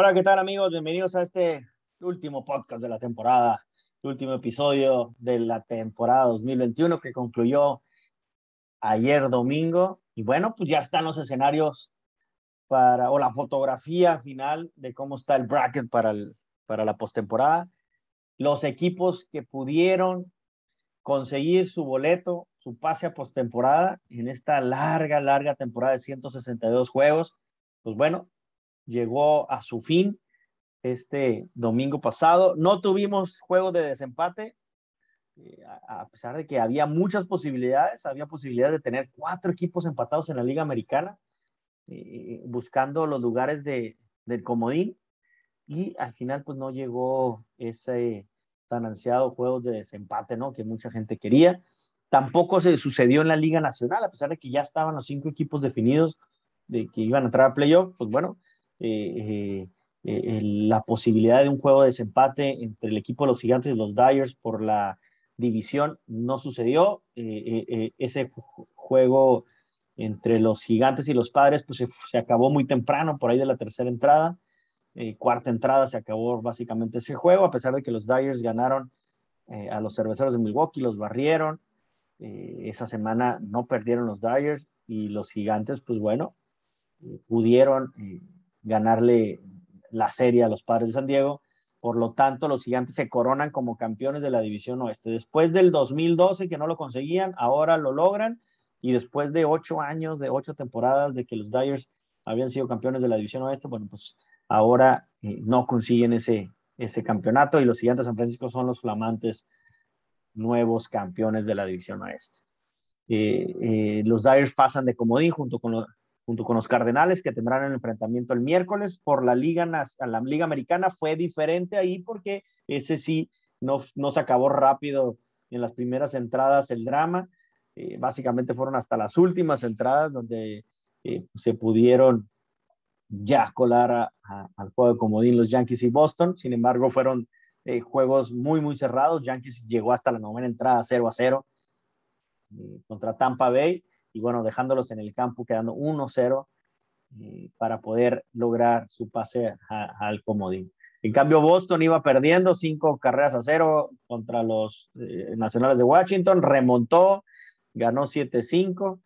Hola, ¿qué tal amigos? Bienvenidos a este último podcast de la temporada, el último episodio de la temporada 2021 que concluyó ayer domingo. Y bueno, pues ya están los escenarios para, o la fotografía final de cómo está el bracket para, el, para la postemporada. Los equipos que pudieron conseguir su boleto, su pase a postemporada en esta larga, larga temporada de 162 juegos, pues bueno, llegó a su fin este domingo pasado. No tuvimos juego de desempate, eh, a pesar de que había muchas posibilidades, había posibilidades de tener cuatro equipos empatados en la Liga Americana, eh, buscando los lugares de, del comodín, y al final pues no llegó ese tan ansiado juego de desempate, ¿no? Que mucha gente quería. Tampoco se sucedió en la Liga Nacional, a pesar de que ya estaban los cinco equipos definidos de que iban a entrar a playoff, pues bueno, eh, eh, la posibilidad de un juego de desempate entre el equipo de los Gigantes y los Dyers por la división no sucedió. Eh, ese juego entre los Gigantes y los Padres pues se, acabó muy temprano, por ahí de la tercera entrada. cuarta entrada se acabó básicamente ese juego, a pesar de que los Dyers ganaron a los cerveceros de Milwaukee, los barrieron. esa semana no perdieron los Dyers y los Gigantes, pues bueno, pudieron ganarle la serie a los Padres de San Diego. Por lo tanto, los gigantes se coronan como campeones de la División Oeste. Después del 2012 que no lo conseguían, ahora lo logran. Y después de ocho años, de ocho temporadas de que los Dyers habían sido campeones de la División Oeste, bueno, pues ahora eh, no consiguen ese, ese campeonato y los gigantes de San Francisco son los flamantes nuevos campeones de la División Oeste. Eh, eh, los Dyers pasan de comodín junto con los, junto con los Cardenales que tendrán el enfrentamiento el miércoles por la Liga, la Liga Americana. Fue diferente ahí porque ese sí no, no se acabó rápido en las primeras entradas el drama. Eh, básicamente fueron hasta las últimas entradas donde eh, se pudieron ya colar al juego de comodín los Yankees y Boston. Sin embargo, fueron eh, juegos muy, muy cerrados. Yankees llegó hasta la novena entrada 0 a 0 contra Tampa Bay y bueno, dejándolos en el campo, quedando 1-0 eh, para poder lograr su pase al comodín. En cambio, Boston iba perdiendo cinco carreras a cero contra los eh, Nacionales de Washington, remontó, ganó 7-5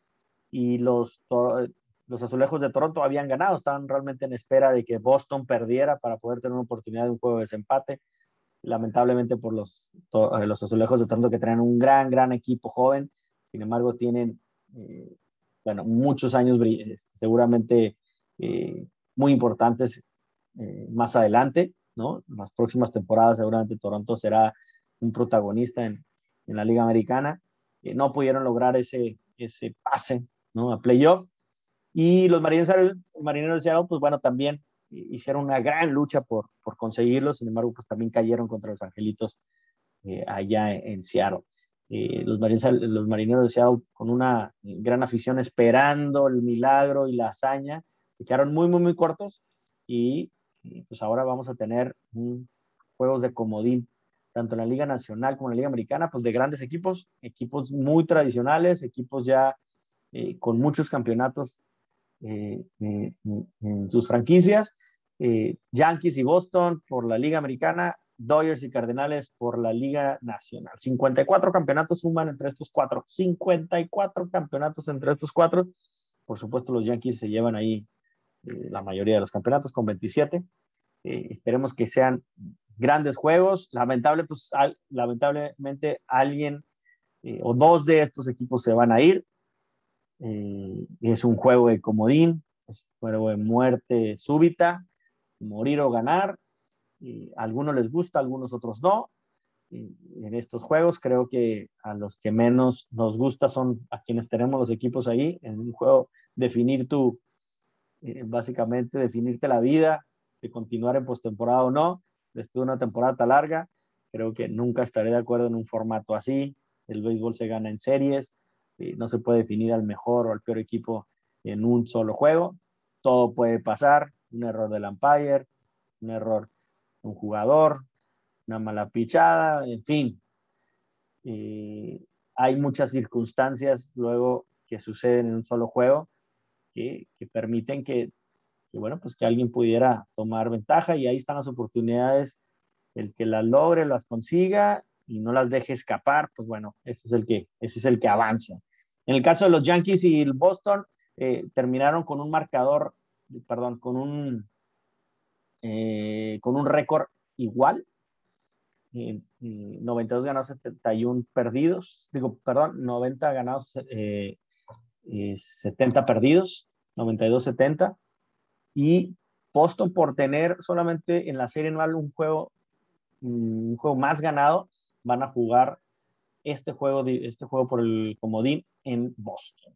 y los, los Azulejos de Toronto habían ganado, estaban realmente en espera de que Boston perdiera para poder tener una oportunidad de un juego de desempate. Lamentablemente por los, eh, los Azulejos de Toronto que traen un gran, gran equipo joven, sin embargo tienen eh, bueno, muchos años este, seguramente eh, muy importantes eh, más adelante, ¿no? En las próximas temporadas seguramente Toronto será un protagonista en, en la Liga Americana. no pudieron lograr ese, ese pase, ¿no? A playoff. Y los marineros, marineros de Seattle, pues bueno, también hicieron una gran lucha por, por conseguirlo, sin embargo, pues también cayeron contra los Angelitos allá en, en Seattle. Eh, los, los marineros de Seattle con una gran afición esperando el milagro y la hazaña, se quedaron muy, muy, muy cortos y, pues ahora vamos a tener juegos de comodín, tanto en la Liga Nacional como en la Liga Americana, pues de grandes equipos, equipos muy tradicionales, equipos ya eh, con muchos campeonatos eh, en sus franquicias. Yankees y Boston por la Liga Americana, Dodgers y Cardenales por la Liga Nacional. 54 campeonatos suman entre estos cuatro. 54 campeonatos entre estos cuatro. Por supuesto, los Yankees se llevan ahí eh, la mayoría de los campeonatos con 27. Eh, esperemos que sean grandes juegos. Lamentable, pues, lamentablemente alguien eh, o dos de estos equipos se van a ir. es un juego de comodín, es un juego de muerte súbita, morir o ganar algunos les gusta, algunos otros no. en estos juegos creo que a los que menos nos gusta son a quienes tenemos los equipos ahí. En un juego definir tu, eh, básicamente definirte la vida, de continuar en postemporada o no, después de una temporada tan larga. Creo que nunca estaré de acuerdo en un formato así. El béisbol se gana en series, no se puede definir al mejor o al peor equipo en un solo juego. Todo puede pasar, un error del umpire, un error un jugador, una mala pichada, en fin. hay muchas circunstancias luego que suceden en un solo juego que, permiten que, bueno, pues que alguien pudiera tomar ventaja y ahí están las oportunidades. El que las logre, las consiga y no las deje escapar, pues bueno, ese es el que, ese es el que avanza. En el caso de los Yankees y el Boston, eh, terminaron con un marcador, perdón, con un, eh, con un récord igual. 92 ganados, 71 perdidos. Digo, perdón, 90 ganados, 70 perdidos, 92-70. Y Boston por tener solamente en la serie anual un juego, un juego más ganado, van a jugar este juego, este juego por el comodín en Boston.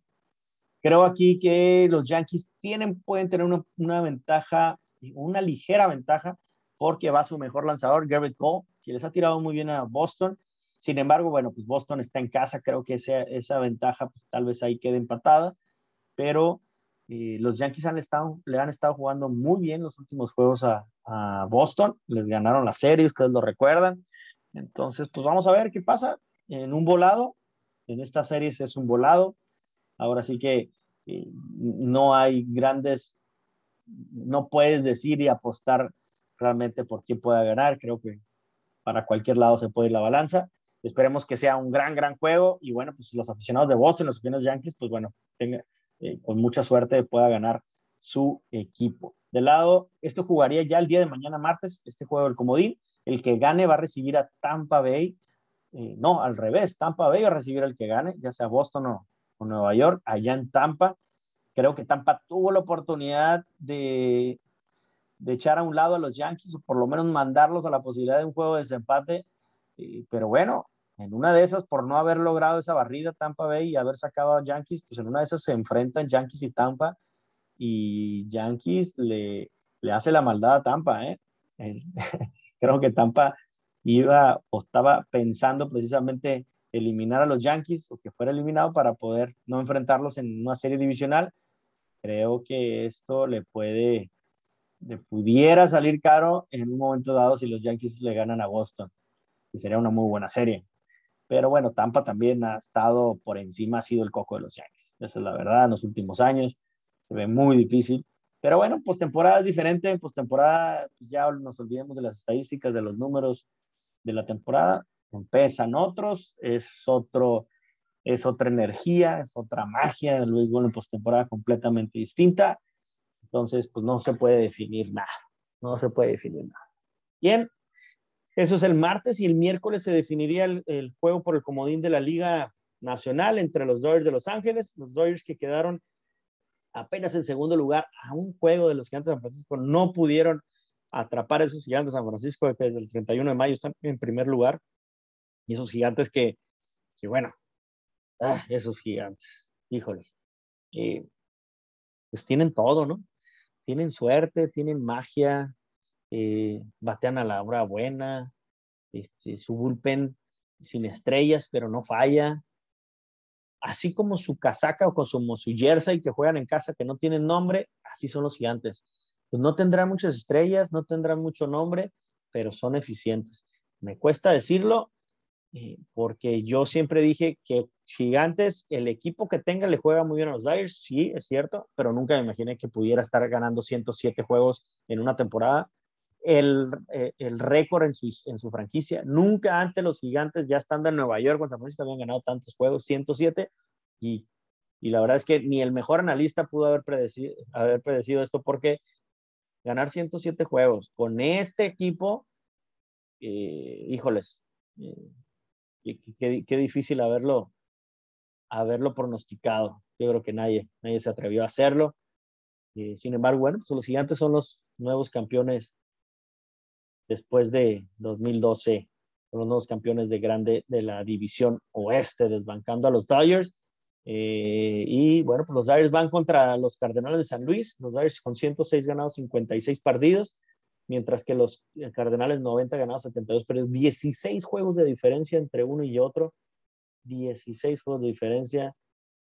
Creo aquí que los Yankees tienen, pueden tener una, una ventaja, una ligera ventaja, porque va su mejor lanzador, Garrett Cole, que les ha tirado muy bien a Boston. Sin embargo, bueno, pues Boston está en casa, creo que esa, esa ventaja pues, tal vez ahí quede empatada, pero eh, los Yankees han estado, le han estado jugando muy bien los últimos juegos a, a, Boston, les ganaron la serie, ustedes lo recuerdan. Entonces, pues vamos a ver qué pasa en un volado. En esta serie es un volado. Ahora sí que eh, no hay grandes, no puedes decir y apostar realmente por quién pueda ganar. Creo que para cualquier lado se puede ir la balanza. Esperemos que sea un gran, gran juego y bueno, pues los aficionados de Boston, los aficionados Yankees, pues bueno, tenga, eh, con mucha suerte pueda ganar su equipo. De lado, esto jugaría ya el día de mañana martes, este juego del comodín. El que gane va a recibir a Tampa Bay. Eh, no, al revés, Tampa Bay va a recibir al que gane, ya sea Boston o, o Nueva York, allá en Tampa. Creo que Tampa tuvo la oportunidad de, de echar a un lado a los Yankees o por lo menos mandarlos a la posibilidad de un juego de desempate. Eh, pero bueno, en una de esas, por no haber logrado esa barrida Tampa Bay y haber sacado a Yankees, pues en una de esas se enfrentan Yankees y Tampa y Yankees le, le hace la maldad a Tampa. ¿eh? creo que Tampa iba o estaba pensando precisamente eliminar a los Yankees o que fuera eliminado para poder no enfrentarlos en una serie divisional. Creo que esto le puede, le pudiera salir caro en un momento dado si los Yankees le ganan a Boston, y sería una muy buena serie. Pero bueno, Tampa también ha estado por encima, ha sido el coco de los Yankees. Esa es la verdad, en los últimos años se ve muy difícil. Pero bueno, postemporada es diferente, postemporada pues ya nos olvidemos de las estadísticas, de los números de la temporada empiezan otros, es otro, es otra energía, es otra magia del béisbol en postemporada completamente distinta. Entonces, pues no se puede definir nada, no se puede definir nada. Bien, eso es el martes y el miércoles se definiría el, el juego por el comodín de la Liga Nacional entre los Dodgers de Los Ángeles, los Dodgers que quedaron apenas en segundo lugar a un juego de los Gigantes de San Francisco, no pudieron atrapar a esos Gigantes de San Francisco desde el 31 de mayo, están en primer lugar y esos gigantes que, que bueno, ah, esos gigantes, híjole, eh, pues tienen todo, ¿no? Tienen suerte, tienen magia, eh, batean a la hora buena, este, su bullpen sin estrellas, pero no falla. Así como su casaca o como su jersey que juegan en casa que no tienen nombre, así son los gigantes. Pues no tendrán muchas estrellas, no tendrán mucho nombre, pero son eficientes. Me cuesta decirlo, eh, porque yo siempre dije que Gigantes, el equipo que tenga le juega muy bien a los Dyers, sí, es cierto, pero nunca me imaginé que pudiera estar ganando 107 juegos en una temporada. El, eh, el récord en su, en su franquicia, nunca antes los Gigantes, ya estando en Nueva York, con San Francisco, habían ganado tantos juegos, 107, y, y la verdad es que ni el mejor analista pudo haber predecido, haber predecido esto, porque ganar 107 juegos con este equipo, eh, híjoles, eh, qué, difícil haberlo, haberlo pronosticado. Yo creo que nadie, nadie se atrevió a hacerlo. Eh, sin embargo, bueno, pues los gigantes son los nuevos campeones después de 2012, son los nuevos campeones de grande de la división oeste, desbancando a los Dodgers. Eh, y bueno, pues los Dodgers van contra los Cardenales de San Luis, los Dodgers con 106 ganados, 56 perdidos mientras que los Cardenales 90 ganados, 72 perdidos, 16 juegos de diferencia entre uno y otro, 16 juegos de diferencia.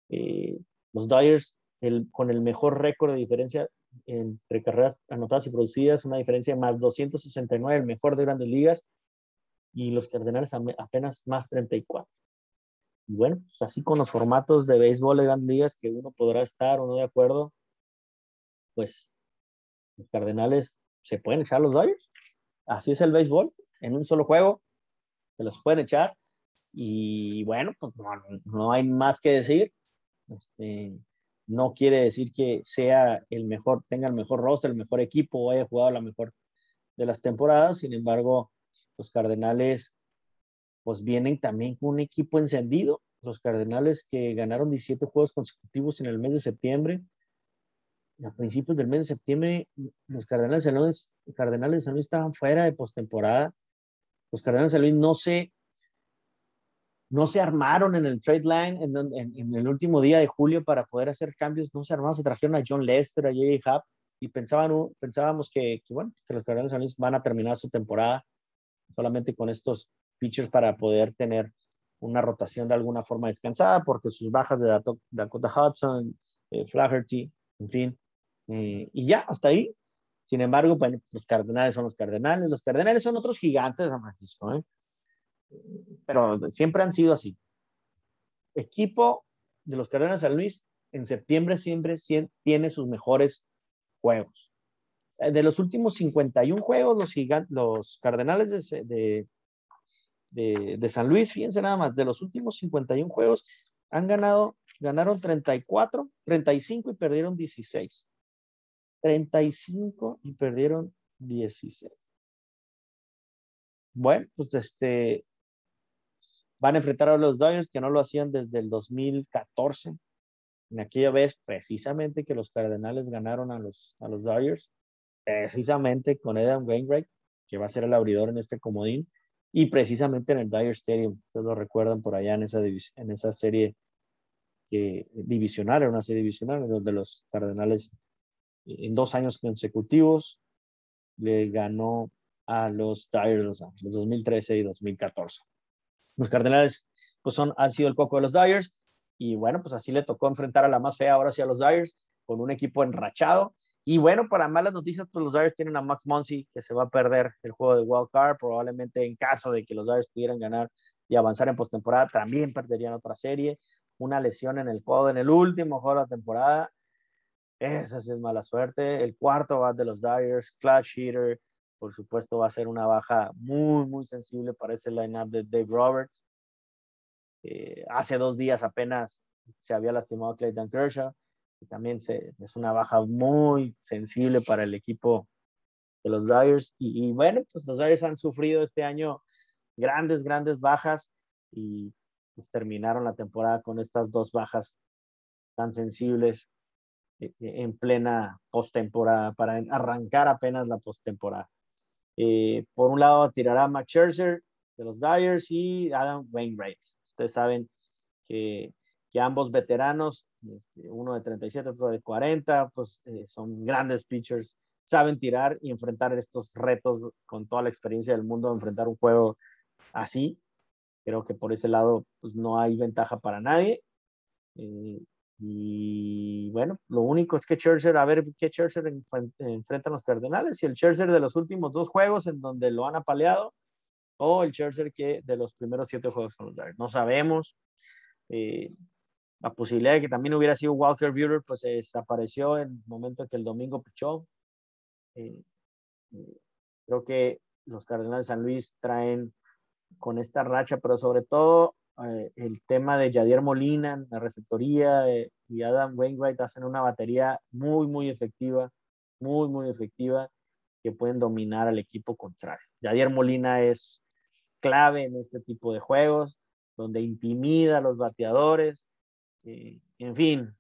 Eh, los Dyers el, con el mejor récord de diferencia entre carreras anotadas y producidas, una diferencia de más 269, el mejor de grandes ligas, y los Cardenales apenas más 34. Y bueno, pues así con los formatos de béisbol de grandes ligas que uno podrá estar o no de acuerdo, pues Los Cardenales se pueden echar los Dodgers. Así es el béisbol. En un solo juego se los pueden echar. Y bueno, pues no, hay más que decir. Este, no quiere decir que sea el mejor, tenga el mejor roster, el mejor equipo o haya jugado la mejor de las temporadas. Sin embargo, los Cardenales pues vienen también con un equipo encendido. Los Cardenales que ganaron 17 juegos consecutivos en el mes de septiembre. A principios del mes de septiembre, los Cardenales de San Luis, Cardenales de San Luis estaban fuera de postemporada. Los Cardenales de San Luis no se, no se armaron en el trade line en, el último día de julio para poder hacer cambios. No se armaron, se trajeron a John Lester, a J.J. Happ y pensaban, pensábamos que, bueno, que los Cardenales de San Luis van a terminar su temporada solamente con estos pitchers para poder tener una rotación de alguna forma descansada, porque sus bajas de Dakota Hudson, eh, Flaherty, en fin, eh, y ya, hasta ahí. Sin embargo, bueno, los Cardenales son los Cardenales, los Cardenales son otros gigantes de San Francisco, ¿eh? pero siempre han sido así. Equipo de los Cardenales de San Luis en septiembre siempre tiene sus mejores juegos. Eh, de los últimos 51 juegos, los, los Cardenales de, de, de, San Luis, fíjense nada más, de los últimos 51 juegos han ganado, ganaron 34, 35 y perdieron 16. 35 y perdieron 16. Bueno, pues este, van a enfrentar a los Dodgers que no lo hacían desde el 2014. En aquella vez, precisamente que los Cardenales ganaron a los, a los Dodgers precisamente con Adam Wainwright, que va a ser el abridor en este comodín, y precisamente en el Dyer Stadium. Ustedes lo recuerdan por allá en esa, en esa serie que, divisional, era una serie divisional, donde los Cardenales en dos años consecutivos le ganó a los Dyers los 2013 y 2014. Los Cardenales pues son, han sido el coco de los Dyers y bueno, pues así le tocó enfrentar a la más fea ahora sí a los Dyers con un equipo enrachado y bueno, para malas noticias, pues los Dodgers tienen a Max Monsi que se va a perder el juego de Wild Card, probablemente en caso de que los Dodgers pudieran ganar y avanzar en postemporada, también perderían otra serie. Una lesión en el codo en el último juego de la temporada. Esa sí es mala suerte. El cuarto va de los Dodgers, clutch hitter, por supuesto va a ser una baja muy, muy sensible para ese lineup de Dave Roberts. Eh, hace dos días apenas se había lastimado Clayton Kershaw también se, es una baja muy sensible para el equipo de los Dyers. Y, bueno, pues los Dyers han sufrido este año grandes, grandes bajas y pues terminaron la temporada con estas dos bajas tan sensibles en plena postemporada, para arrancar apenas la postemporada. Eh, por un lado tirará Max Scherzer de los Dyers y Adam Wainwright. Ustedes saben que que ambos veteranos, este, uno de 37, otro de 40, pues eh, son grandes pitchers, saben tirar y enfrentar estos retos con toda la experiencia del mundo, enfrentar un juego así. Creo que por ese lado pues no hay ventaja para nadie. Eh, y bueno, lo único es que Scherzer, a ver qué Scherzer enfrentan los Cardenales, y el Scherzer de los últimos dos juegos en donde lo han apaleado, o el Scherzer que de los primeros siete juegos con los Dodgers. No sabemos. Eh, la posibilidad de que también hubiera sido Walker Buehler, pues se desapareció en el momento en que el domingo pichó. Eh, eh, creo que los Cardenales de San Luis traen con esta racha, pero sobre todo eh, el tema de Yadier Molina la receptoría y Adam Wainwright hacen una batería muy, muy efectiva, muy, muy efectiva, que pueden dominar al equipo contrario. Yadier Molina es clave en este tipo de juegos, donde intimida a los bateadores, eh, en fin,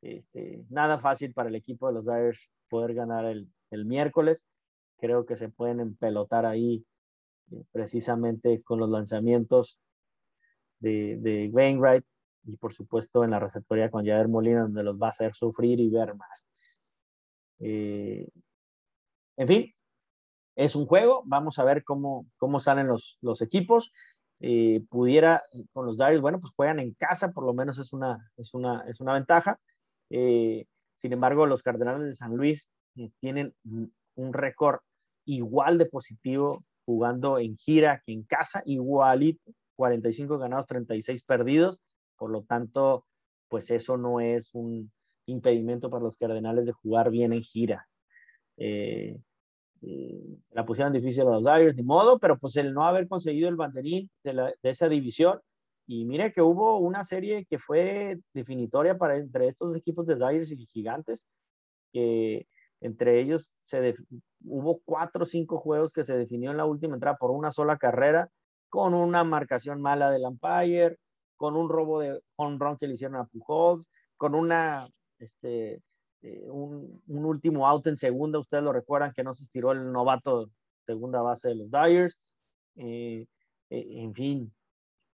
este, nada fácil para el equipo de los Dyers poder ganar el, miércoles. Creo que se pueden empelotar ahí eh, precisamente con los lanzamientos de, de, Wainwright y por supuesto en la receptoría con Jader Molina donde los va a hacer sufrir y ver mal. Eh, en fin, es un juego, vamos a ver cómo, cómo salen los, los equipos. Eh, pudiera eh, con los Darius, bueno, pues juegan en casa, por lo menos es una, es una, es una ventaja. Eh, sin embargo, los Cardenales de San Luis tienen un récord igual de positivo jugando en gira que en casa, igualito, 45 ganados, 36 perdidos. Por lo tanto, pues eso no es un impedimento para los Cardenales de jugar bien en gira. eh, eh, la pusieron difícil a los Dyers, ni modo, pero pues el no haber conseguido el banderín de, esa división, y mire que hubo una serie que fue definitoria para entre estos equipos de Dyers y Gigantes, que entre ellos se hubo cuatro o cinco juegos que se definió en la última entrada por una sola carrera, con una marcación mala del umpire, con un robo de home run que le hicieron a Pujols, con una este, eh, un, último out en segunda, ustedes lo recuerdan que no se estiró el novato segunda base de los Dyers. Eh, eh, en fin,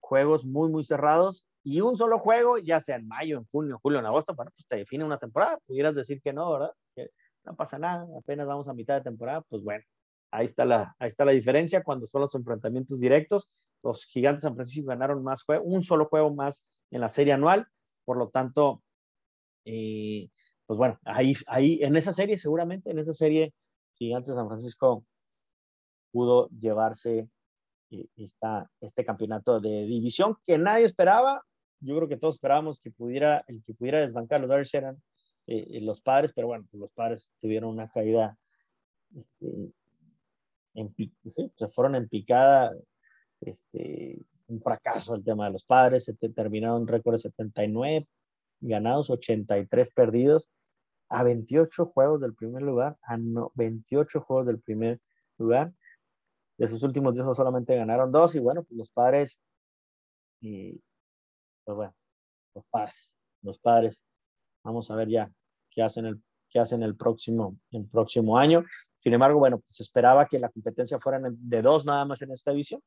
juegos muy, muy cerrados y un solo juego, ya sea en mayo, en junio, julio, en agosto, bueno, pues te define una temporada. Pudieras decir que no, ¿verdad? Que no pasa nada, apenas vamos a mitad de temporada, pues bueno, ahí está la, ahí está la diferencia cuando son los enfrentamientos directos. Los gigantes de San Francisco ganaron más juego, un solo juego más en la serie anual, por lo tanto, eh, pues bueno, ahí, ahí, en esa serie, seguramente, en esa serie, Gigantes San Francisco pudo llevarse eh, esta, este campeonato de división que nadie esperaba. Yo creo que todos esperábamos que pudiera, el que pudiera desbancar los Dodgers eran eh, los padres, pero bueno, pues los padres tuvieron una caída, este, se fueron en picada, este, un fracaso el tema de los padres, se terminaron récord de 79 ganados, 83 perdidos a 28 juegos del primer lugar, a no, 28 juegos del primer lugar. De sus últimos 10 solamente ganaron dos y bueno, pues los padres, y pues bueno, los padres, los padres, vamos a ver ya qué hacen el, qué hacen el próximo, el próximo año. Sin embargo, bueno, pues esperaba que la competencia fuera de dos nada más en esta división.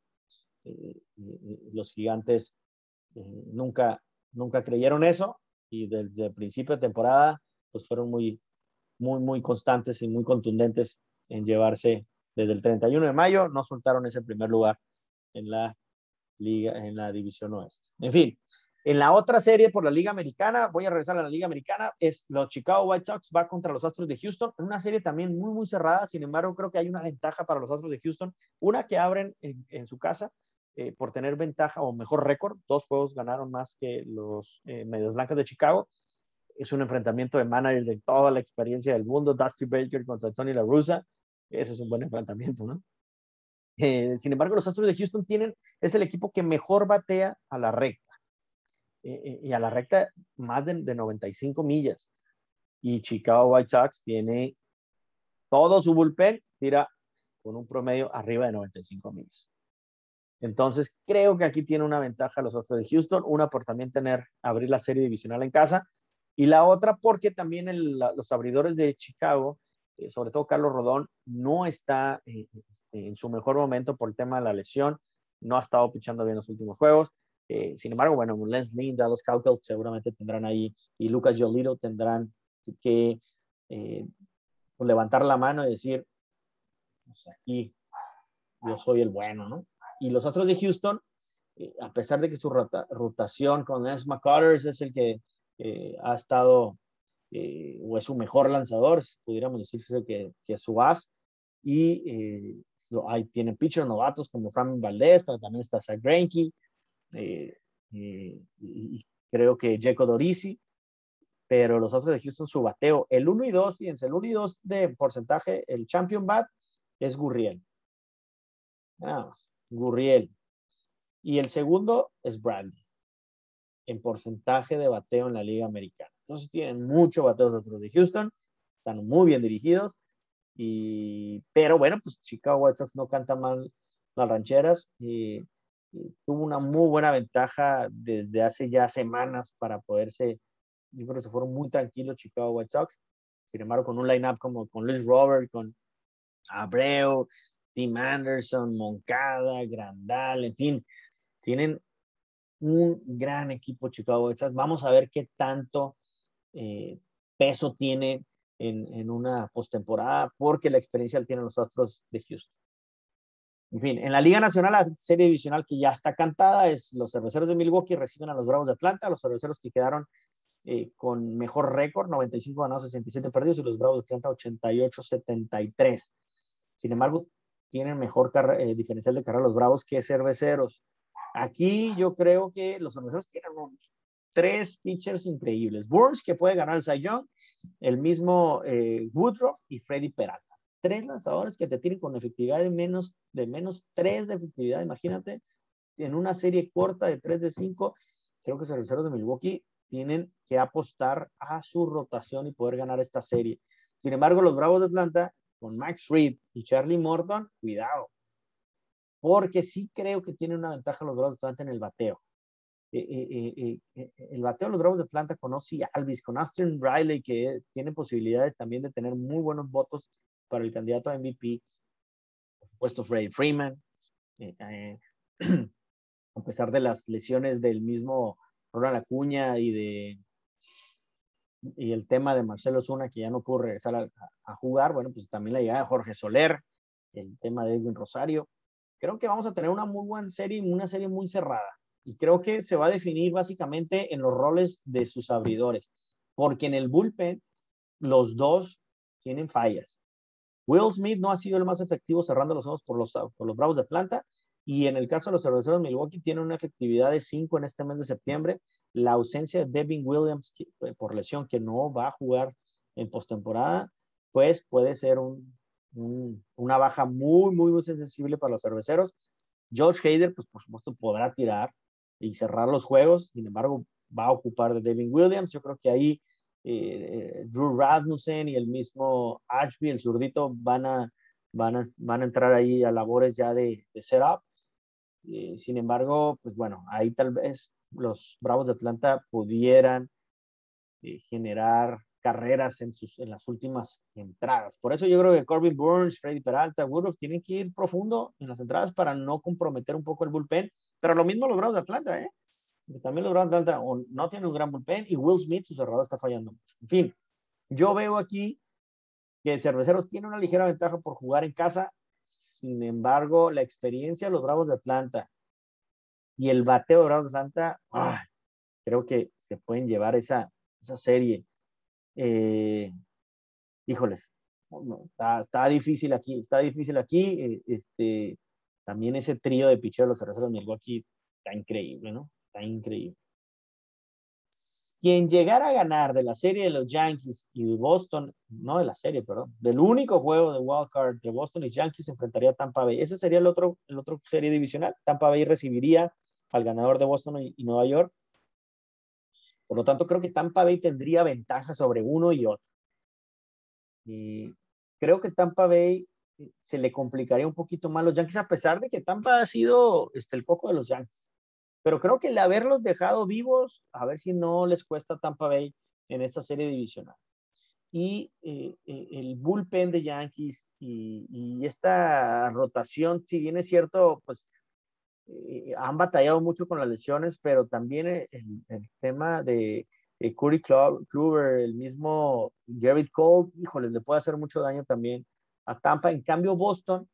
Eh, los gigantes eh, nunca, nunca creyeron eso y desde el principio de temporada pues fueron muy, muy, muy constantes y muy contundentes en llevarse desde el 31 de mayo, no soltaron ese primer lugar en la liga, en la división oeste. En fin, en la otra serie por la Liga Americana, voy a regresar a la Liga Americana, es los Chicago White Sox va contra los Astros de Houston, una serie también muy, muy cerrada, sin embargo, creo que hay una ventaja para los Astros de Houston, una que abren en, su casa eh, por tener ventaja o mejor récord, dos juegos ganaron más que los eh, Medios Blancas de Chicago, es un enfrentamiento de managers de toda la experiencia del mundo, Dusty Baker contra Tony La Russa, ese es un buen enfrentamiento, ¿no? Eh, sin embargo, los Astros de Houston tienen, es el equipo que mejor batea a la recta, eh, y a la recta más de, de 95 millas, y Chicago White Sox tiene todo su bullpen, tira con un promedio arriba de 95 millas. Entonces, creo que aquí tiene una ventaja los Astros de Houston, una por también tener, abrir la serie divisional en casa, y la otra porque también los abridores de Chicago, eh, sobre todo Carlos Rodón, no está eh, en su mejor momento por el tema de la lesión, no ha estado pichando bien los últimos juegos. Eh, sin embargo, bueno, Lance Lynn, Dallas Cowgirls seguramente tendrán ahí, y Lucas Yolito tendrán que pues, levantar la mano y decir, pues aquí yo soy el bueno, ¿no? Y los otros de Houston, a pesar de que su rotación con Lance McCullers es el que ha estado eh, o es su mejor lanzador, pudiéramos decirse que, que es su as. Y eh, ahí tienen pitchers novatos como Fran Valdez, pero también está Zach Greinke, eh, y creo que Jacob Dorisi, pero los otros de Houston, su bateo, el 1 y 2, fíjense, el 1 y 2 de porcentaje, el champion bat es Gurriel. Nada más, Gurriel. Y el segundo es Brandy en porcentaje de bateo en la Liga Americana. Entonces tienen mucho bateo otros de Houston, están muy bien dirigidos, y, pero bueno, pues Chicago White Sox no canta mal las rancheras y, tuvo una muy buena ventaja desde hace ya semanas para poderse, yo creo que se fueron muy tranquilos Chicago White Sox, sin embargo con un line-up como con Luis Robert, con Abreu, Tim Anderson, Moncada, Grandal, en fin, tienen un gran equipo Chicago White Vamos a ver qué tanto eh, peso tiene en, en una postemporada, porque la experiencia la tienen los Astros de Houston. En fin, en la Liga Nacional, la serie divisional que ya está cantada es los cerveceros de Milwaukee reciben a los Bravos de Atlanta, los cerveceros que quedaron eh, con mejor récord, 95 ganados, 67 perdidos, y los Bravos de Atlanta 88-73. Sin embargo, tienen mejor eh, diferencial de carrera los Bravos que cerveceros. Aquí yo creo que los cerveceros tienen tres pitchers increíbles. Burns, que puede ganar el Cy Young, el mismo eh, Woodruff y Freddy Peralta. Tres lanzadores que te tienen con efectividad de menos, de menos tres de efectividad. Imagínate, en una serie corta de tres de cinco, creo que los cerveceros de Milwaukee tienen que apostar a su rotación y poder ganar esta serie. Sin embargo, los Bravos de Atlanta, con Max Reed y Charlie Morton, cuidado, porque sí creo que tienen una ventaja los Bravos de Atlanta en el bateo. Eh, eh, eh, el bateo de los Bravos de Atlanta conoce a Alvis, con Austin Riley, que tiene posibilidades también de tener muy buenos votos para el candidato a MVP. Por supuesto, Freddie Freeman. a pesar de las lesiones del mismo Ronald Acuña y de y el tema de Marcelo Zuna, que ya no pudo regresar a, jugar, bueno, pues también la llegada de Jorge Soler, el tema de Edwin Rosario. Creo que vamos a tener una muy buena serie, una serie muy cerrada. Y creo que se va a definir básicamente en los roles de sus abridores, porque en el bullpen los dos tienen fallas. Will Smith no ha sido el más efectivo cerrando los ojos por los, por los Bravos de Atlanta. Y en el caso de los cerveceros de Milwaukee, tiene una efectividad de 5 en este mes de septiembre. La ausencia de Devin Williams eh, por lesión, que no va a jugar en postemporada, pues puede ser un, una baja muy, muy, muy sensible para los cerveceros. George Hader, pues por supuesto, podrá tirar y cerrar los juegos. Sin embargo, va a ocupar de Devin Williams. Yo creo que ahí eh, Drew Rasmussen y el mismo Ashby, el zurdito, van a, van a, van a entrar ahí a labores ya de, de setup. Eh, sin embargo, pues bueno, ahí tal vez los Bravos de Atlanta pudieran eh, generar carreras en, sus, en las últimas entradas. Por eso yo creo que Corbin Burns, Freddy Peralta, Woodruff tienen que ir profundo en las entradas para no comprometer un poco el bullpen. Pero lo mismo los Bravos de Atlanta, ¿eh? También los de Atlanta no tienen un gran bullpen y Will Smith, su cerrador, está fallando mucho. En fin, yo veo aquí que Cerveceros tiene una ligera ventaja por jugar en casa. Sin embargo, la experiencia de los Bravos de Atlanta y el bateo de Bravos de Atlanta, creo que se pueden llevar esa, esa serie. Eh, híjoles, está, difícil aquí, está difícil aquí. Eh, este, también ese trío de picheo de los cerveceros de Milwaukee está increíble, ¿no? Está increíble. Quien llegara a ganar de la serie de los Yankees y de Boston, no de la serie, perdón, del único juego de wild card de Boston y Yankees enfrentaría a Tampa Bay. Ese sería el otro, el otro serie divisional. Tampa Bay recibiría al ganador de Boston y, Nueva York. Por lo tanto, creo que Tampa Bay tendría ventaja sobre uno y otro. Y creo que Tampa Bay eh, se le complicaría un poquito más a los Yankees, a pesar de que Tampa ha sido este, el foco de los Yankees. Pero creo que el haberlos dejado vivos, a ver si no les cuesta Tampa Bay en esta serie divisional. Y eh, eh, el bullpen de Yankees y, esta rotación, si bien es cierto, pues eh, han batallado mucho con las lesiones, pero también el, tema de, de Curry Kluber, el mismo Jared Cole, híjole, le puede hacer mucho daño también a Tampa. En cambio, Boston,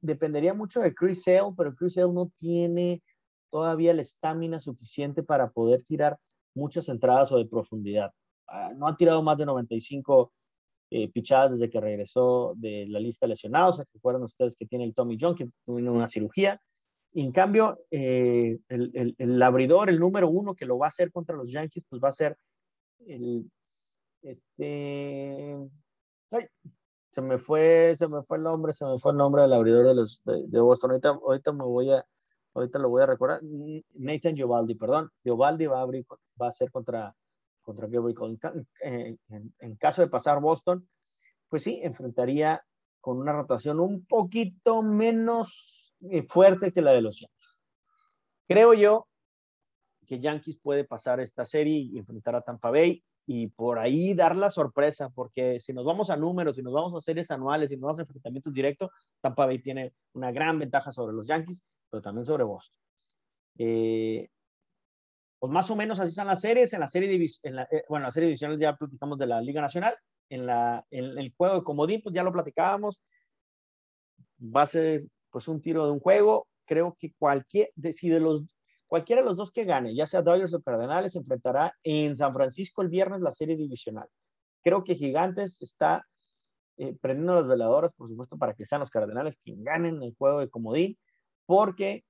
dependería mucho de Chris Sale, pero Chris Sale no tiene todavía la estamina suficiente para poder tirar muchas entradas o de profundidad. Ah, no ha tirado más de 95 eh, pichadas desde que regresó de la lista de lesionados. Recuerden ustedes que tiene el Tommy John, que tuvo una cirugía. en cambio, eh, el, el, abridor, el número uno que lo va a hacer contra los Yankees, pues va a ser el, este, se me fue, se me fue el nombre, se me fue el nombre del abridor de los de, Boston. Ahorita, ahorita me voy a, ahorita lo voy a recordar. Nathan Giovaldi, perdón. Giovaldi va a abrir, va a ser contra, contra En, en, caso de pasar Boston, pues sí, enfrentaría con una rotación un poquito menos eh, fuerte que la de los Yankees. Creo yo que Yankees puede pasar esta serie y enfrentar a Tampa Bay y por ahí dar la sorpresa, porque si nos vamos a números, si nos vamos a series anuales, si nos vamos a enfrentamientos directos, Tampa Bay tiene una gran ventaja sobre los Yankees, pero también sobre Boston. Eh, pues más o menos así están las series. En la serie, en la, eh, bueno, la serie divisional ya platicamos de la Liga Nacional. En, la, en el juego de comodín, pues ya lo platicábamos. Va a ser pues un tiro de un juego. Creo que cualquier, si de los Cualquiera de los dos que gane, ya sea Dodgers o Cardenales, enfrentará en San Francisco el viernes la serie divisional. Creo que Gigantes está eh, prendiendo las veladoras, por supuesto, para que sean los Cardenales quien ganen el juego de comodín, porque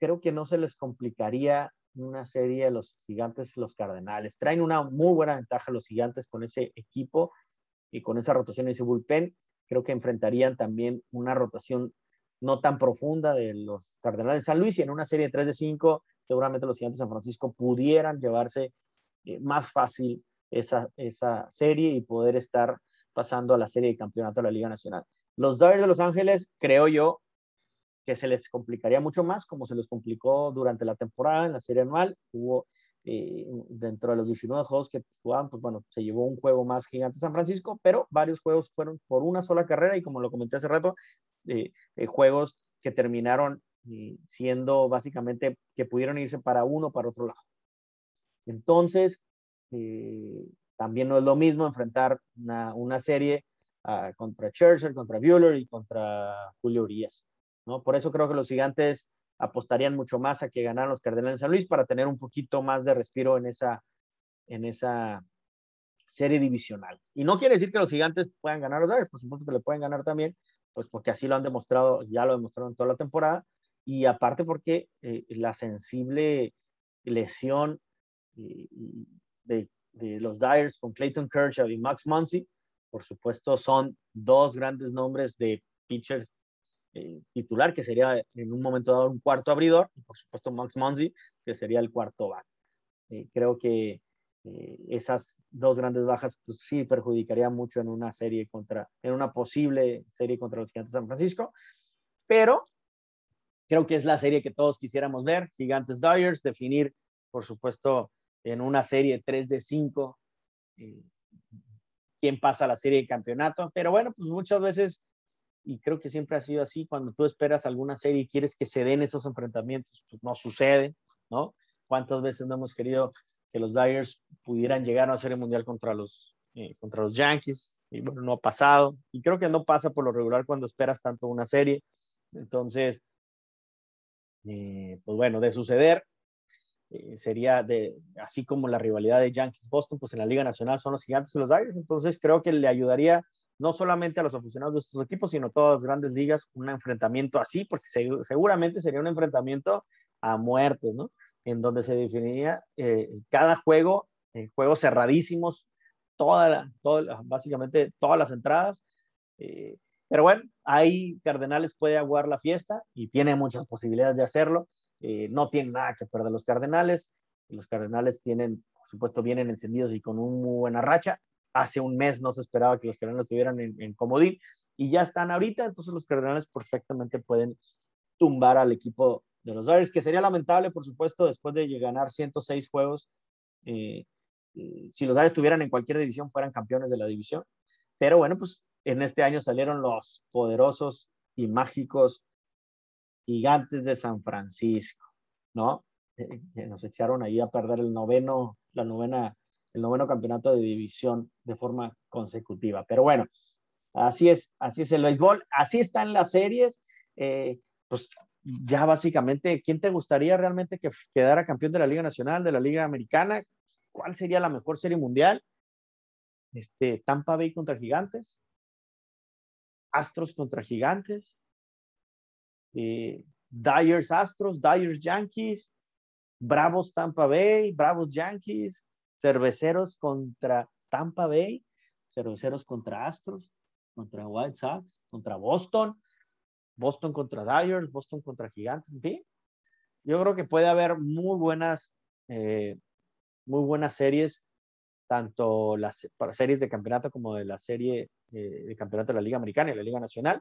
creo que no se les complicaría una serie los gigantes los cardenales. Traen una muy buena ventaja los gigantes con ese equipo y con esa rotación y ese bullpen. Creo que enfrentarían también una rotación no tan profunda de los cardenales de San Luis y en una serie de 3 de 5 seguramente los gigantes de San Francisco pudieran llevarse eh, más fácil esa, esa serie y poder estar pasando a la serie de campeonato de la Liga Nacional. Los Dodgers de Los Ángeles, creo yo, que se les complicaría mucho más, como se les complicó durante la temporada en la serie anual. Hubo eh, dentro de los 19 juegos que jugaban, pues bueno, se llevó un juego más gigante San Francisco, pero varios juegos fueron por una sola carrera y como lo comenté hace rato, eh, eh, juegos que terminaron siendo básicamente que pudieron irse para uno o para otro lado. Entonces, también no es lo mismo enfrentar una, una serie ah, contra Churchill, contra Bueller y contra Julio Urias. ¿no? Por eso creo que los gigantes apostarían mucho más a que ganaran los Cardenales de San Luis para tener un poquito más de respiro en esa, en esa serie divisional. Y no quiere decir que los gigantes puedan ganar los Dodgers, por supuesto que le pueden ganar también, pues porque así lo han demostrado, ya lo demostraron toda la temporada, y aparte porque eh, la sensible lesión eh, de, de, los Dyers con Clayton Kershaw y Max Muncy, por supuesto, son dos grandes nombres de pitchers eh, titular, que sería en un momento dado un cuarto abridor, y por supuesto Max Monzi, que sería el cuarto bat. Eh, creo que eh, esas dos grandes bajas pues, sí perjudicarían mucho en una serie contra, en una posible serie contra los Gigantes de San Francisco, pero creo que es la serie que todos quisiéramos ver, Gigantes Dyers, definir, por supuesto, en una serie 3 de 5, quién pasa la serie de campeonato, pero bueno, pues muchas veces y creo que siempre ha sido así, cuando tú esperas alguna serie y quieres que se den esos enfrentamientos, pues no sucede, ¿no? ¿Cuántas veces no hemos querido que los Dyers pudieran llegar a una serie mundial contra los, eh, contra los Yankees? Y bueno, no ha pasado. Y creo que no pasa por lo regular cuando esperas tanto una serie. Entonces, eh, pues bueno, de suceder, eh, sería de, así como la rivalidad de Yankees-Boston, pues en la Liga Nacional son los gigantes y los Dyers. Entonces, creo que le ayudaría no solamente a los aficionados de estos equipos, sino a todas las grandes ligas, un enfrentamiento así, porque seguramente sería un enfrentamiento a muerte, ¿no? En donde se definiría eh, cada juego, eh, juegos cerradísimos, toda, toda, básicamente todas las entradas. Eh, pero bueno, ahí Cardenales puede aguar la fiesta y tiene muchas posibilidades de hacerlo. no tiene nada que perder los Cardenales. Los Cardenales tienen, por supuesto, vienen encendidos y con una muy buena racha hace un mes no se esperaba que los Cardenales estuvieran en, comodín y ya están ahorita, entonces los Cardenales perfectamente pueden tumbar al equipo de los Dodgers, que sería lamentable, por supuesto, después de ganar 106 juegos, eh, eh, si los Dodgers estuvieran en cualquier división, fueran campeones de la división. Pero bueno, pues en este año salieron los poderosos y mágicos gigantes de San Francisco, ¿no? Eh, que nos echaron ahí a perder el noveno, la novena el noveno campeonato de división de forma consecutiva. Pero bueno, así es, así es el béisbol, así están las series. Eh, pues ya básicamente, ¿quién te gustaría realmente que quedara campeón de la Liga Nacional, de la Liga Americana? ¿Cuál sería la mejor serie mundial? Este, Tampa Bay contra Gigantes, Astros contra Gigantes, eh, Dyers Astros, Dyers Yankees, Bravos Tampa Bay, Bravos Yankees, cerveceros contra Tampa Bay, cerveceros contra Astros, contra White Sox, contra Boston, Boston contra Dyers, Boston contra Gigantes, en fin. Yo creo que puede haber muy buenas, eh, muy buenas series, tanto las series de campeonato como de la serie eh, de campeonato de la Liga Americana y la Liga Nacional.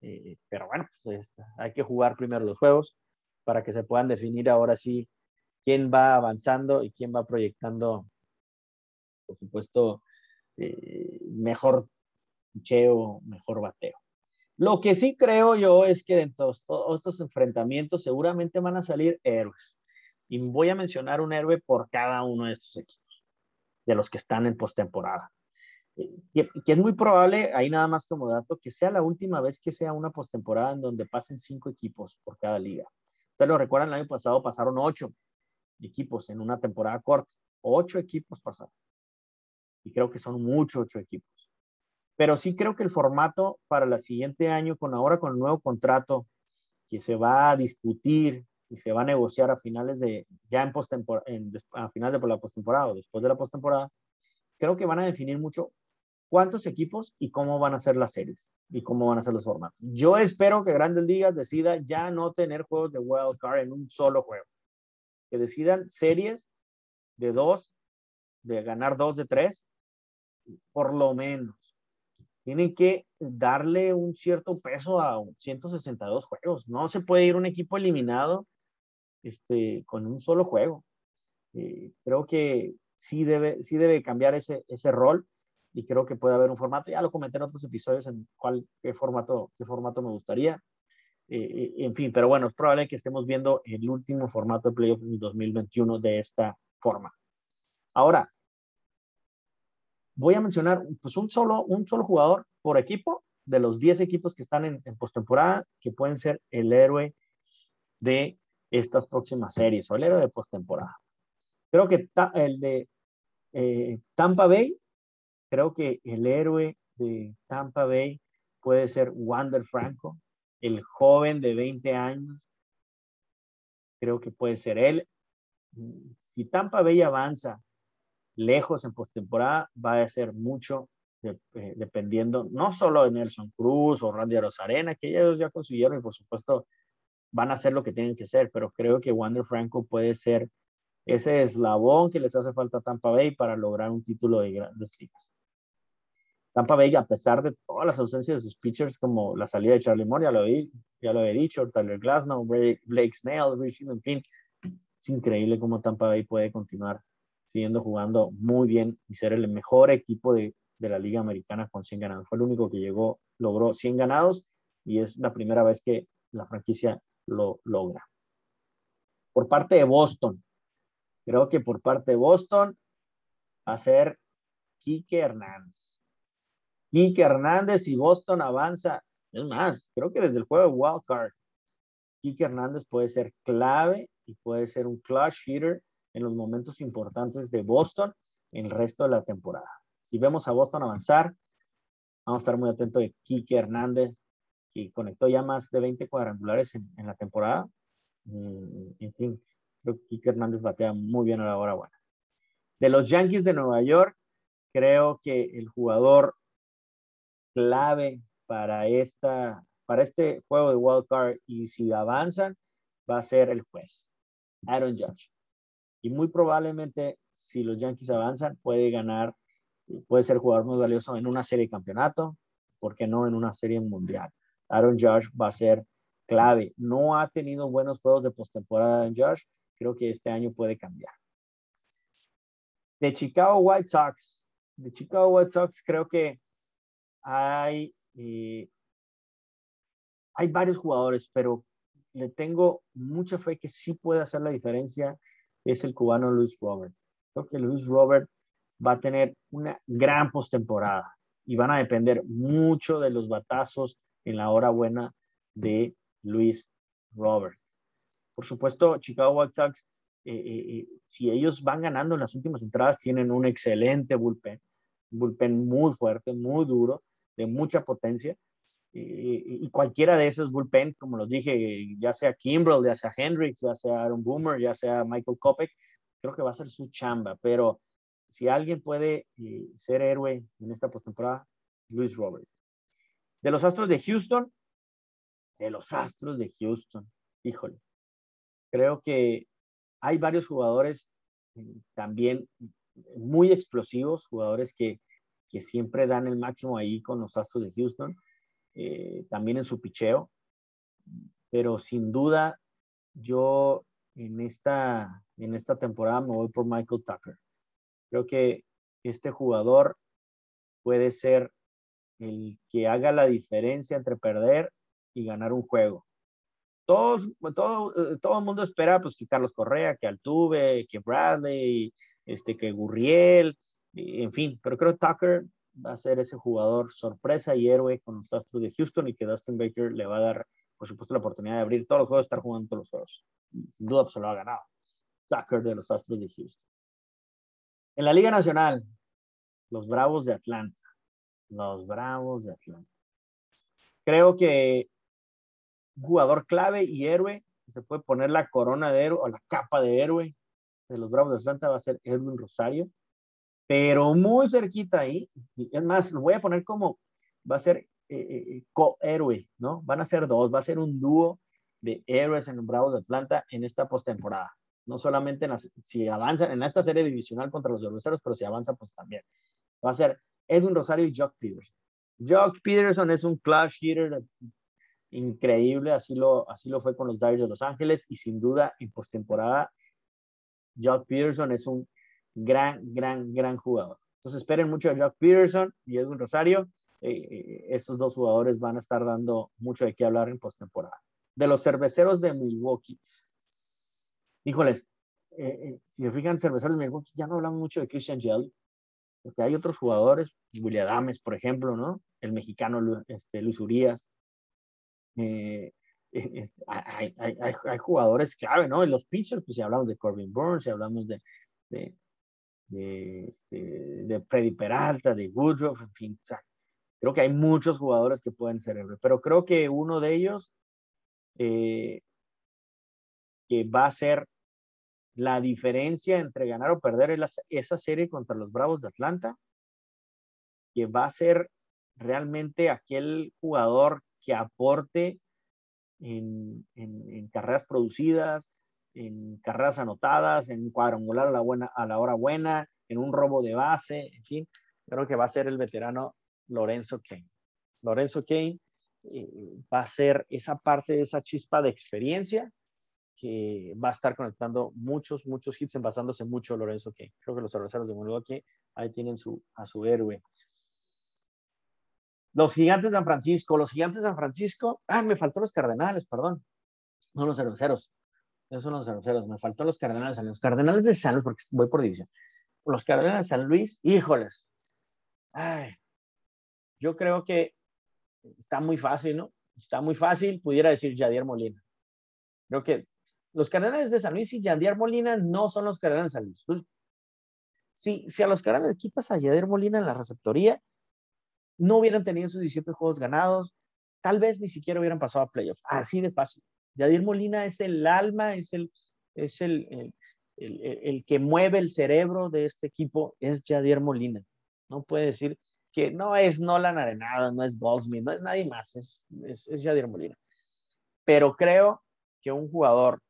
Eh, pero bueno, pues, hay que jugar primero los juegos para que se puedan definir ahora sí quién va avanzando y quién va proyectando, por supuesto, eh, mejor cheo, mejor bateo. Lo que sí creo yo es que dentro de todos estos enfrentamientos seguramente van a salir héroes. Y voy a mencionar un héroe por cada uno de estos equipos, de los que están en postemporada. Que, es muy probable, ahí nada más como dato, que sea la última vez que sea una postemporada en donde pasen cinco equipos por cada liga. Ustedes lo recuerdan, el año pasado pasaron ocho equipos en una temporada corta. Ocho equipos pasaron. Y creo que son muchos ocho equipos. Pero sí creo que el formato para el siguiente año, con ahora con el nuevo contrato que se va a discutir y se va a negociar a finales de, ya en, en a finales de la postemporada o después de la postemporada, creo que van a definir mucho cuántos equipos y cómo van a ser las series y cómo van a ser los formatos. Yo espero que Grandes Ligas decida ya no tener juegos de wild card en un solo juego, que decidan series de dos, de ganar dos de tres, por lo menos. Tienen que darle un cierto peso a 162 juegos. No se puede ir un equipo eliminado este, con un solo juego. Eh, creo que sí debe, sí debe cambiar ese, ese rol y creo que puede haber un formato. Ya lo comenté en otros episodios en cuál, qué, formato, qué formato me gustaría. Eh, eh, en fin, pero bueno, es probable que estemos viendo el último formato de playoff en 2021 de esta forma. Ahora, voy a mencionar pues un solo, un solo jugador por equipo de los 10 equipos que están en, en postemporada que pueden ser el héroe de estas próximas series o el héroe de postemporada. Creo que el de eh, Tampa Bay, creo que el héroe de Tampa Bay puede ser Wander Franco, el joven de 20 años. Creo que puede ser él. Si Tampa Bay avanza lejos en postemporada, va a ser mucho eh, dependiendo no solo de Nelson Cruz o Randy Rosarena, que ellos ya consiguieron y por supuesto van a hacer lo que tienen que hacer, pero creo que Wander Franco puede ser ese eslabón que les hace falta a Tampa Bay para lograr un título de grandes ligas. Tampa Bay, a pesar de todas las ausencias de sus pitchers, como la salida de Charlie Moore, ya lo, ya lo he dicho, Tyler Glasnow, Blake Snell, Richie, en fin, es increíble cómo Tampa Bay puede continuar siguiendo jugando muy bien y ser el mejor equipo de, de la Liga Americana con 100 ganados. Fue el único que llegó, logró 100 ganados y es la primera vez que la franquicia lo logra. Por parte de Boston, creo que por parte de Boston va a ser Quique Hernández. Quique Hernández y Boston avanza. Es más, creo que desde el juego de Wild Card, Hernández puede ser clave y puede ser un clutch hitter en los momentos importantes de Boston en el resto de la temporada. Si vemos a Boston avanzar, vamos a estar muy atentos de Quique Hernández, que conectó ya más de 20 cuadrangulares en, la temporada. Mm, en fin, creo que Quique Hernández batea muy bien a la hora buena. De los Yankees de Nueva York, creo que el jugador clave para, esta, para este juego de wild card y si avanzan va a ser el juez, Aaron Judge. Y muy probablemente si los Yankees avanzan puede ganar, puede ser jugador más valioso en una serie de campeonato, ¿por qué no en una serie mundial? Aaron Josh va a ser clave. No ha tenido buenos juegos de postemporada en Josh. Creo que este año puede cambiar. De Chicago White Sox, de Chicago White Sox creo que hay, eh, hay varios jugadores, pero le tengo mucha fe que sí puede hacer la diferencia. Es el cubano Luis Robert. Creo que Luis Robert va a tener una gran postemporada y van a depender mucho de los batazos en la hora buena de Luis Robert. Por supuesto, Chicago White Sox, eh, eh, si ellos van ganando en las últimas entradas, tienen un excelente bullpen, un bullpen muy fuerte, muy duro, de mucha potencia. y cualquiera de esos bullpen, como los dije, ya sea Kimbrell, ya sea Hendricks, ya sea Aaron Boomer, ya sea Michael Kopech, creo que va a ser su chamba. Pero si alguien puede ser héroe en esta postemporada, Luis Robert. De los Astros de Houston, de los Astros de Houston, híjole, creo que hay varios jugadores eh, también muy explosivos, jugadores que, que, siempre dan el máximo ahí con los Astros de Houston, eh, también en su picheo, pero sin duda yo en esta, en esta temporada me voy por Michael Tucker. Creo que este jugador puede ser el que haga la diferencia entre perder y ganar un juego. Todos, todo, eh, todo el mundo espera pues que Carlos Correa, que Altuve, que Bradley, este, que Gurriel, en fin, pero creo que Tucker va a ser ese jugador sorpresa y héroe con los Astros de Houston y que Dustin Baker le va a dar, por supuesto, la oportunidad de abrir todos los juegos, estar jugando todos los juegos. Sin duda, pues, se lo ha ganado. Tucker de los Astros de Houston. En la Liga Nacional, los Bravos de Atlanta los Bravos de Atlanta. Creo que jugador clave y héroe se puede poner la corona de héroe o la capa de héroe de los Bravos de Atlanta va a ser Edwin Rosario, pero muy cerquita ahí. Es más, lo voy a poner como va a ser eh, eh, co-héroe, ¿no? Van a ser dos, va a ser un dúo de héroes en Bravos de Atlanta en esta postemporada. No solamente en si avanzan en esta serie divisional contra los cerveceros, pero si avanza, pues también. Va a ser Edwin Rosario y Jock Peterson. Jock Peterson es un clutch hitter increíble, así lo, así lo fue con los Dodgers de Los Ángeles y sin duda en postemporada, Jock Peterson es un gran, gran, gran jugador. Entonces esperen mucho a Jock Peterson y Edwin Rosario. Eh, eh, estos dos jugadores van a estar dando mucho de qué hablar en postemporada. De los cerveceros de Milwaukee. Híjoles, eh, si se fijan, cerveceros de Milwaukee ya no hablamos mucho de Christian Jelly, porque hay otros jugadores, William Adames, por ejemplo, ¿no? El mexicano este, Luis Urias, eh, eh, eh, hay, hay, jugadores clave, ¿no? En los pitchers, pues si hablamos de Corbin Burns, si hablamos de, de, de, este, de Freddy Peralta, de Woodruff, en fin, creo que hay muchos jugadores que pueden ser pero creo que uno de ellos que va a ser la diferencia entre ganar o perder esa serie contra los Bravos de Atlanta, que va a ser realmente aquel jugador que aporte en, carreras producidas, en carreras anotadas, en cuadrangular a la, buena, a la hora buena, en un robo de base, en fin, creo que va a ser el veterano Lorenzo Kane. Lorenzo Kane eh, va a ser esa parte esa chispa de experiencia que va a estar conectando muchos, muchos hits, basándose mucho Lorenzo Kane. Creo que los adversarios de Milwaukee ahí tienen su, a su héroe. Los gigantes de San Francisco, los gigantes de San Francisco, ah, me faltó los cardenales, perdón. No los cerveceros. Esos son los cerveceros. Me faltó los cardenales. Los cardenales de San Luis, porque voy por división. Los cardenales de San Luis, híjoles. Ay, yo creo que está muy fácil, ¿no? Está muy fácil, pudiera decir Yadier Molina. Creo que los cardenales de San Luis y Yadier Molina no son los cardenales de San Luis. Si, si a los cardenales quitas a Yadier Molina en la receptoría, no hubieran tenido sus 17 juegos ganados, tal vez ni siquiera hubieran pasado a playoffs. Así de fácil. Yadir Molina es el alma, es el, es el, el, el, que mueve el cerebro de este equipo, es Yadir Molina. No puede decir que no es Nolan Arenado, no es Goldsmith, no es nadie más, es, es, es Molina. Pero creo que un jugador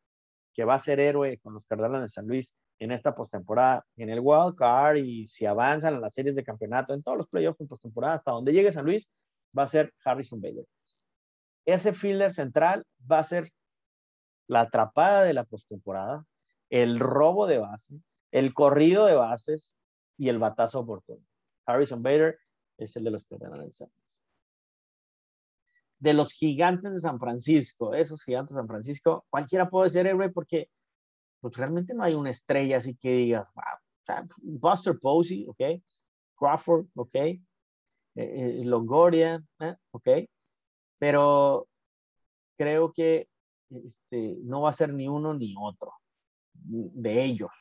que va a ser héroe con los Cardenales de San Luis en esta postemporada, en el wild card y si avanzan a las series de campeonato, en todos los playoffs en postemporada, hasta donde llegue San Luis, va a ser Harrison Bader. Ese fielder central va a ser la atrapada de la postemporada, el robo de base, el corrido de bases y el batazo oportuno. Harrison Bader es el de los de De los gigantes de San Francisco, esos gigantes de San Francisco, cualquiera puede ser héroe porque pues realmente no hay una estrella así que digas, wow, Buster Posey, ok, Crawford, ok, eh, eh, Longoria, eh, ok, pero creo que este, no va a ser ni uno ni otro de ellos.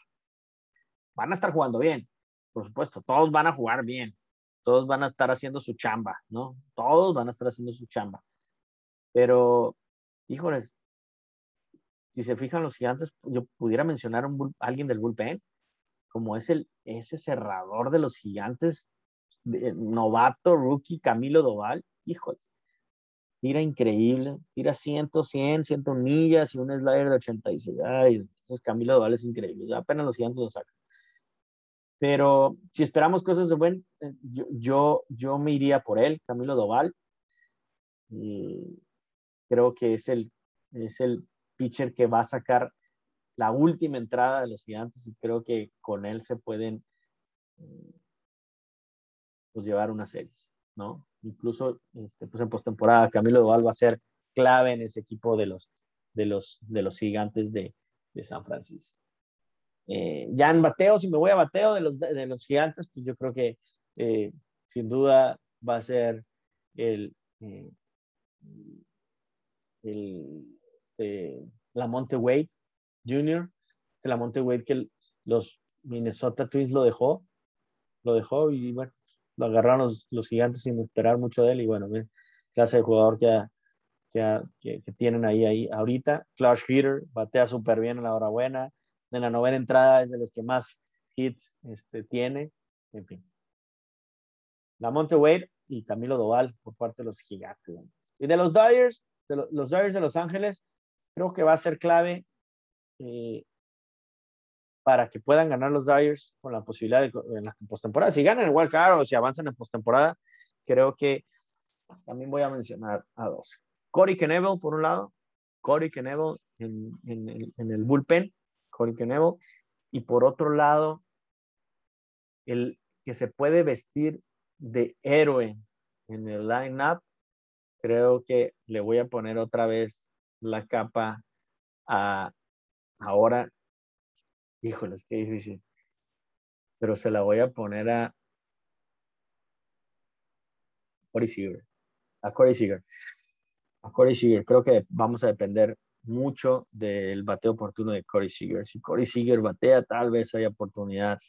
Van a estar jugando bien, por supuesto, todos van a jugar bien, todos van a estar haciendo su chamba, ¿no? Todos van a estar haciendo su chamba. Pero, híjoles, si se fijan los gigantes, yo pudiera mencionar a alguien del bullpen, como es el, ese cerrador de los gigantes, novato, rookie, Camilo Doval, híjole, tira increíble, tira 100, 100, 100 millas y un slider de 86. Ay, esos Camilo Doval es increíble, apenas los gigantes lo sacan. Pero si esperamos cosas de buen, eh, yo, yo, yo me iría por él, Camilo Doval. Y creo que es el, es el pitcher que va a sacar la última entrada de los gigantes y creo que con él se pueden eh, pues llevar una serie, ¿no? Incluso este, pues en postemporada Camilo Doval va a ser clave en ese equipo de los, de los, de los gigantes de, de San Francisco. Eh, ya en bateo, si me voy a bateo de los, de, los gigantes, pues yo creo que eh, sin duda va a ser el, el este, la Monte Wade Jr., la Monte Wade que los Minnesota Twins lo dejó, lo dejó y bueno, lo agarraron los, gigantes sin esperar mucho de él y bueno, clase de jugador que que, tienen ahí, ahí ahorita. Clutch hitter, batea súper bien en la hora buena. En la novena entrada es de los que más hits este, tiene. En fin. La Monte Wade y Camilo Doval por parte de los gigantes. Y de los Dyers, de los, Dyers de Los Ángeles, creo que va a ser clave eh, para que puedan ganar los Dyers con la posibilidad de en la postemporada. Si ganan el wild card o si avanzan en postemporada, creo que también voy a mencionar a dos. Corey Knebel, por un lado, Corey Knebel en, en, el bullpen, Corey Knebel, y por otro lado, el que se puede vestir de héroe en el line-up, creo que le voy a poner otra vez la capa a ahora Híjole, es que difícil. Pero se la voy a poner a Corey Seager. A Corey Seager. A Corey Seager. Creo que vamos a depender mucho del bateo oportuno de Corey Seager. Si Corey Seager batea, tal vez haya oportunidad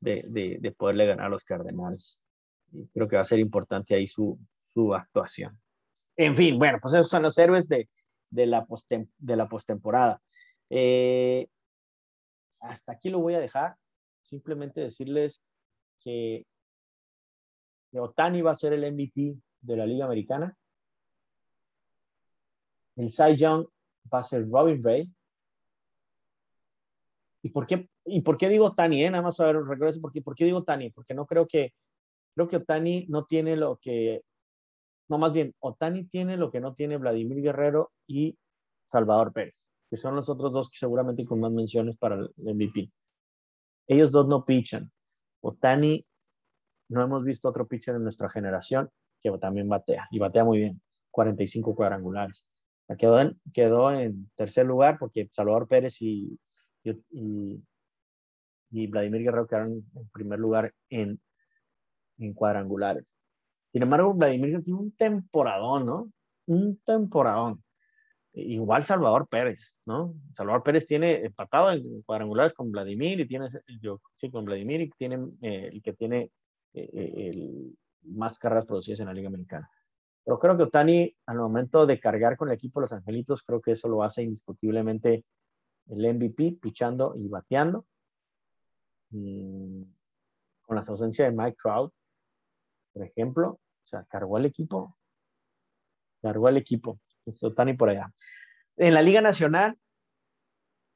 de, de, poderle ganar a los Cardenales. Y creo que va a ser importante ahí su, su actuación. En fin, bueno, pues esos son los héroes de, de de la postemporada. Eh, hasta aquí lo voy a dejar. Simplemente decirles que, Otani va a ser el MVP de la Liga Americana. El Cy Young va a ser Robin Ray. ¿Y por qué, y por qué digo Otani? Eh? Nada más a ver, regreso. ¿por qué, ¿Por qué digo Otani? Porque no creo que, creo que Otani no tiene lo que, no más bien, Otani tiene lo que no tiene Vladimir Guerrero y Salvador Pérez que son los otros dos que seguramente con más menciones para el MVP. Ellos dos no pichan. Otani, no hemos visto otro pitcher en nuestra generación que también batea, y batea muy bien, 45 cuadrangulares. Quedó en, quedó en tercer lugar porque Salvador Pérez y, y, y Vladimir Guerrero quedaron en primer lugar en, en cuadrangulares. Sin embargo, Vladimir tiene un temporadón, ¿no? Un temporadón igual Salvador Pérez, ¿no? Salvador Pérez tiene empatado en cuadrangulares con Vladimir y tiene, yo sí, con Vladimir y tiene eh, el que tiene eh, eh, el, más carreras producidas en la Liga Americana. Pero creo que Otani, al momento de cargar con el equipo de los Angelitos, creo que eso lo hace indiscutiblemente el MVP, pichando y bateando. con la ausencia de Mike Trout, por ejemplo, o sea, cargó el equipo, cargó el equipo. Otani por allá. En la Liga Nacional,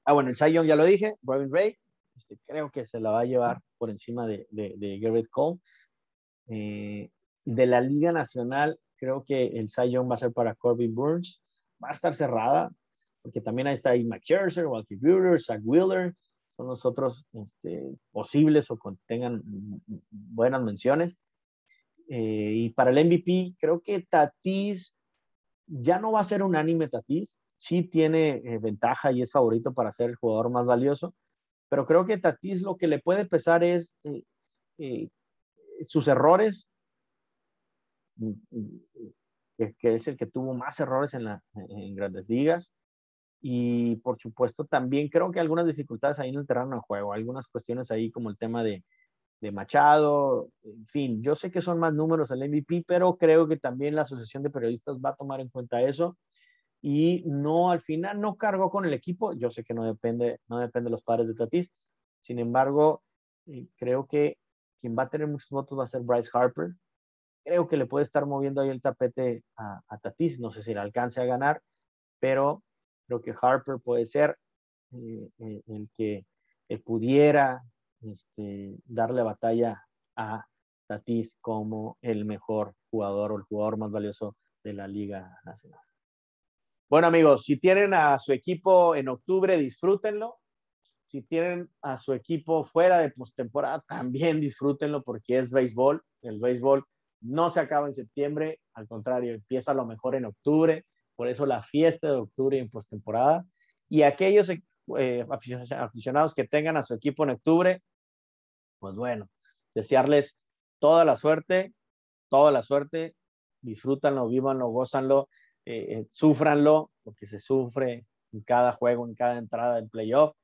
ah, bueno, el Cy ya lo dije, Robin Ray, este, creo que se la va a llevar por encima de, de, Garrett Cole. Eh, de la Liga Nacional, creo que el Cy va a ser para Corbin Burns. Va a estar cerrada, porque también ahí está ahí McCherser, Walker Buehler, Zach Wheeler, son los otros este, posibles o tengan buenas menciones. Eh, y para el MVP, creo que Tatis ya no va a ser un anime Tatis, sí tiene eh, ventaja y es favorito para ser el jugador más valioso, pero creo que Tatis lo que le puede pesar es eh, eh, sus errores, mm, mm, que, es el que tuvo más errores en, la, grandes ligas, y por supuesto también creo que algunas dificultades ahí en el terreno de juego, algunas cuestiones ahí como el tema de, de Machado, en fin, yo sé que son más números el MVP, pero creo que también la Asociación de Periodistas va a tomar en cuenta eso. Y no, al final no cargó con el equipo, yo sé que no depende, no depende de los padres de Tatis, sin embargo, eh, creo que quien va a tener muchos votos va a ser Bryce Harper, creo que le puede estar moviendo ahí el tapete a, Tatis, no sé si le alcance a ganar, pero creo que Harper puede ser eh, eh, el que pudiera este, darle batalla a Tatis como el mejor jugador o el jugador más valioso de la Liga Nacional. Bueno amigos, si tienen a su equipo en octubre, disfrútenlo. Si tienen a su equipo fuera de postemporada, también disfrútenlo porque es béisbol. El béisbol no se acaba en septiembre, al contrario, empieza lo mejor en octubre. Por eso la fiesta de octubre en postemporada. Y aquellos eh, aficionados que tengan a su equipo en octubre, pues bueno, desearles toda la suerte, toda la suerte, disfrútanlo, vívanlo, gozanlo, eh, eh sufranlo, porque se sufre en cada juego, en cada entrada del playoff.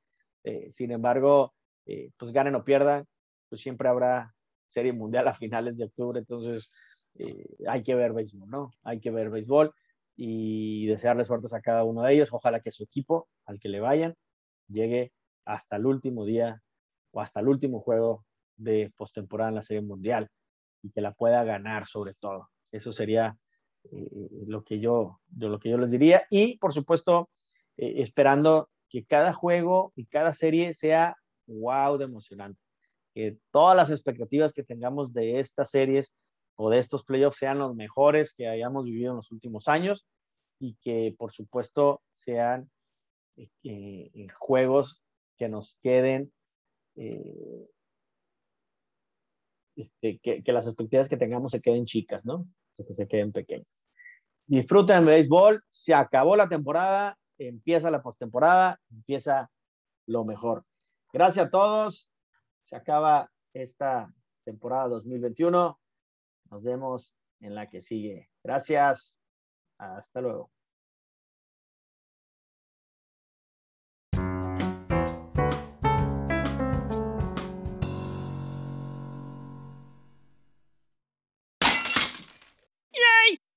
Eh, sin embargo, eh, pues ganen o pierdan, pues siempre habrá serie mundial a finales de octubre, entonces hay que ver béisbol, ¿no? Hay que ver béisbol. y desearles suertes a cada uno de ellos. Ojalá que su equipo, al que le vayan, llegue hasta el último día o hasta el último juego de postemporada en la Serie Mundial y que la pueda ganar sobre todo. Eso sería eh, lo, que yo, lo que yo les diría. Y por supuesto, eh, esperando que cada juego y cada serie sea wow de emocionante. Que todas las expectativas que tengamos de estas series o de estos playoffs sean los mejores que hayamos vivido en los últimos años y que por supuesto sean eh, eh, juegos que nos queden, eh, este, que, que, las expectativas que tengamos se queden chicas, ¿no? Que se queden pequeñas. Disfruten el béisbol, se acabó la temporada, empieza la postemporada, empieza lo mejor. Gracias a todos, se acaba esta temporada 2021. Nos vemos en la que sigue. Gracias. Hasta luego.